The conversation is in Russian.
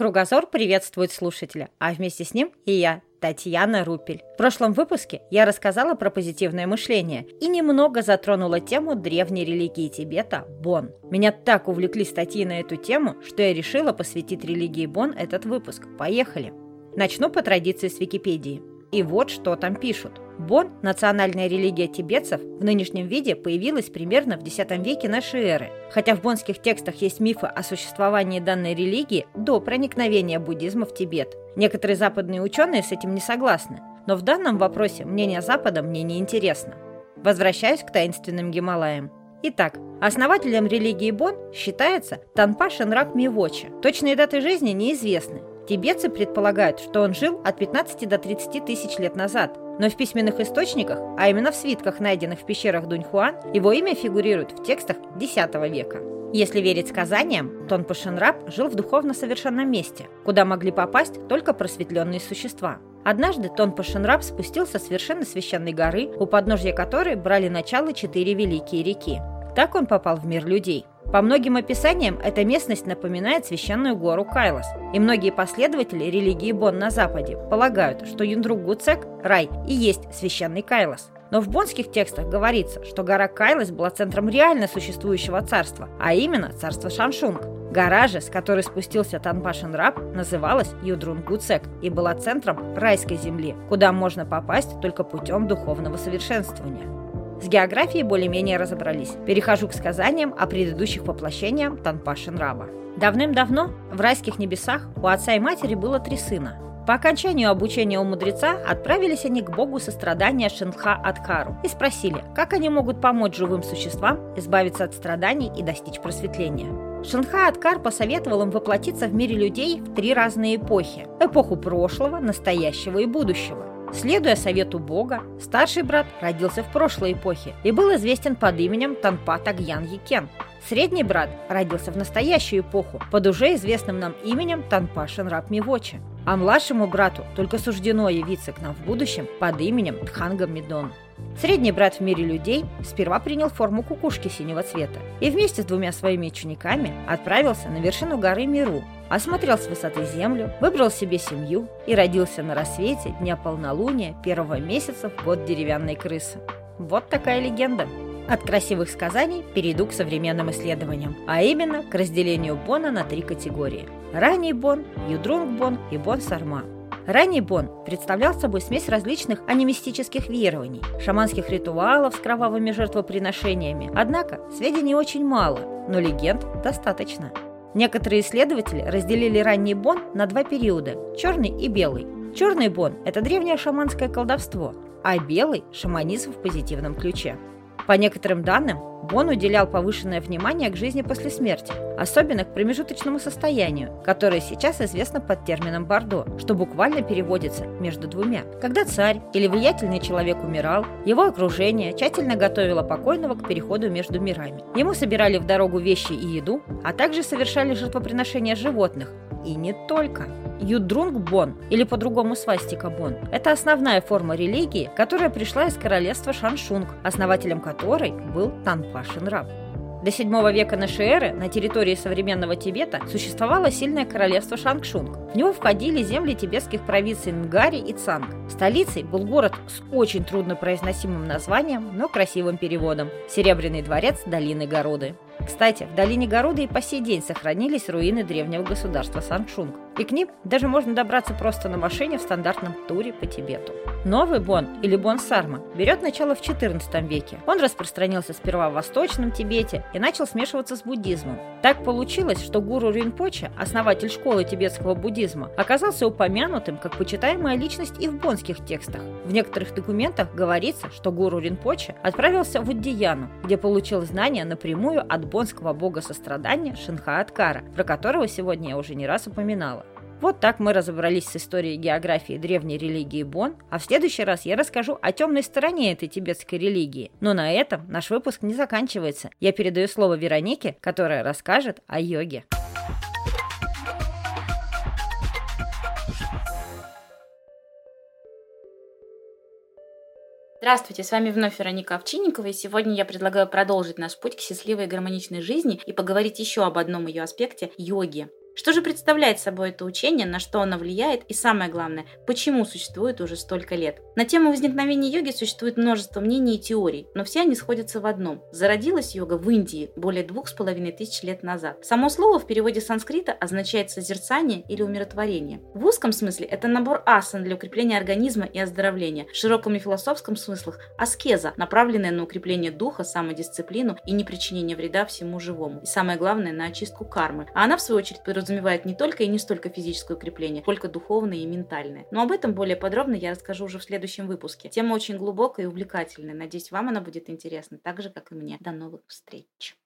Кругозор приветствует слушателя, а вместе с ним и я, Татьяна Рупель. В прошлом выпуске я рассказала про позитивное мышление и немного затронула тему древней религии Тибета – Бон. Меня так увлекли статьи на эту тему, что я решила посвятить религии Бон этот выпуск. Поехали! Начну по традиции с Википедии. И вот что там пишут. Бон, национальная религия тибетцев, в нынешнем виде появилась примерно в X веке нашей эры. Хотя в бонских текстах есть мифы о существовании данной религии до проникновения буддизма в Тибет. Некоторые западные ученые с этим не согласны, но в данном вопросе мнение Запада мне не интересно. Возвращаюсь к таинственным Гималаям. Итак, основателем религии Бон считается Танпа Шенрак Мивоча. Точные даты жизни неизвестны, Тибетцы предполагают, что он жил от 15 до 30 тысяч лет назад, но в письменных источниках, а именно в свитках, найденных в пещерах Дуньхуан, его имя фигурирует в текстах X века. Если верить сказаниям, Тон Пашенраб жил в духовно совершенном месте, куда могли попасть только просветленные существа. Однажды Тон Пашенраб спустился с совершенно священной горы, у подножья которой брали начало четыре великие реки. Так он попал в мир людей. По многим описаниям, эта местность напоминает священную гору Кайлас, и многие последователи религии Бон на Западе полагают, что Юндрук Гуцек, рай, и есть священный Кайлас. Но в бонских текстах говорится, что гора Кайлас была центром реально существующего царства, а именно царство Шаншунг. Гора же, с которой спустился Танпашин раб, называлась Юдрун Гуцек и была центром райской земли, куда можно попасть только путем духовного совершенствования. С географией более-менее разобрались. Перехожу к сказаниям о предыдущих воплощениях Танпашин Раба. Давным-давно в райских небесах у отца и матери было три сына. По окончанию обучения у мудреца отправились они к богу сострадания Шинха Адкару и спросили, как они могут помочь живым существам избавиться от страданий и достичь просветления. Шинха Адкар посоветовал им воплотиться в мире людей в три разные эпохи – эпоху прошлого, настоящего и будущего. Следуя совету Бога, старший брат родился в прошлой эпохе и был известен под именем Танпа Тагьян Якен. Средний брат родился в настоящую эпоху под уже известным нам именем Танпа Шенраб Мивочи. А младшему брату только суждено явиться к нам в будущем под именем Тханга Медон. Средний брат в мире людей сперва принял форму кукушки синего цвета и вместе с двумя своими учениками отправился на вершину горы Миру, осмотрел с высоты землю, выбрал себе семью и родился на рассвете дня полнолуния первого месяца в год деревянной крысы. Вот такая легенда. От красивых сказаний перейду к современным исследованиям, а именно к разделению Бона на три категории. Ранний Бон, Юдрунг Бон и Бон Сарма – Ранний Бон представлял собой смесь различных анимистических верований, шаманских ритуалов с кровавыми жертвоприношениями. Однако сведений очень мало, но легенд достаточно. Некоторые исследователи разделили ранний Бон на два периода – черный и белый. Черный Бон – это древнее шаманское колдовство, а белый – шаманизм в позитивном ключе. По некоторым данным, Бон уделял повышенное внимание к жизни после смерти, особенно к промежуточному состоянию, которое сейчас известно под термином «бордо», что буквально переводится «между двумя». Когда царь или влиятельный человек умирал, его окружение тщательно готовило покойного к переходу между мирами. Ему собирали в дорогу вещи и еду, а также совершали жертвоприношения животных, и не только. Юдрунг-бон, или по-другому свастика-бон, это основная форма религии, которая пришла из королевства Шаншунг, основателем которой был Танпа Шинраб. До 7 века нашей эры на территории современного Тибета существовало сильное королевство Шангшунг. В него входили земли тибетских провинций Нгари и Цанг. Столицей был город с очень труднопроизносимым названием, но красивым переводом – Серебряный дворец долины Городы. Кстати, в долине Городы и по сей день сохранились руины древнего государства Саншунг, и к ним даже можно добраться просто на машине в стандартном туре по Тибету. Новый Бон или Бон Сарма берет начало в XIV веке. Он распространился сперва в Восточном Тибете и начал смешиваться с буддизмом. Так получилось, что гуру Ринпоче, основатель школы тибетского буддизма, оказался упомянутым как почитаемая личность и в бонских текстах. В некоторых документах говорится, что гуру Ринпоче отправился в Уддияну, где получил знания напрямую от бонского бога сострадания Шинхааткара, про которого сегодня я уже не раз упоминала. Вот так мы разобрались с историей географии древней религии Бон, а в следующий раз я расскажу о темной стороне этой тибетской религии. Но на этом наш выпуск не заканчивается. Я передаю слово Веронике, которая расскажет о йоге. Здравствуйте, с вами вновь Вероника Овчинникова, и сегодня я предлагаю продолжить наш путь к счастливой и гармоничной жизни и поговорить еще об одном ее аспекте – йоге. Что же представляет собой это учение, на что оно влияет и самое главное, почему существует уже столько лет? На тему возникновения йоги существует множество мнений и теорий, но все они сходятся в одном. Зародилась йога в Индии более двух с половиной тысяч лет назад. Само слово в переводе санскрита означает созерцание или умиротворение. В узком смысле это набор асан для укрепления организма и оздоровления. В широком и философском смыслах аскеза, направленная на укрепление духа, самодисциплину и непричинение вреда всему живому. И самое главное, на очистку кармы. А она, в свою очередь, подразумевает не только и не столько физическое укрепление, сколько духовное и ментальное. Но об этом более подробно я расскажу уже в следующем выпуске. Тема очень глубокая и увлекательная. Надеюсь, вам она будет интересна, так же, как и мне. До новых встреч!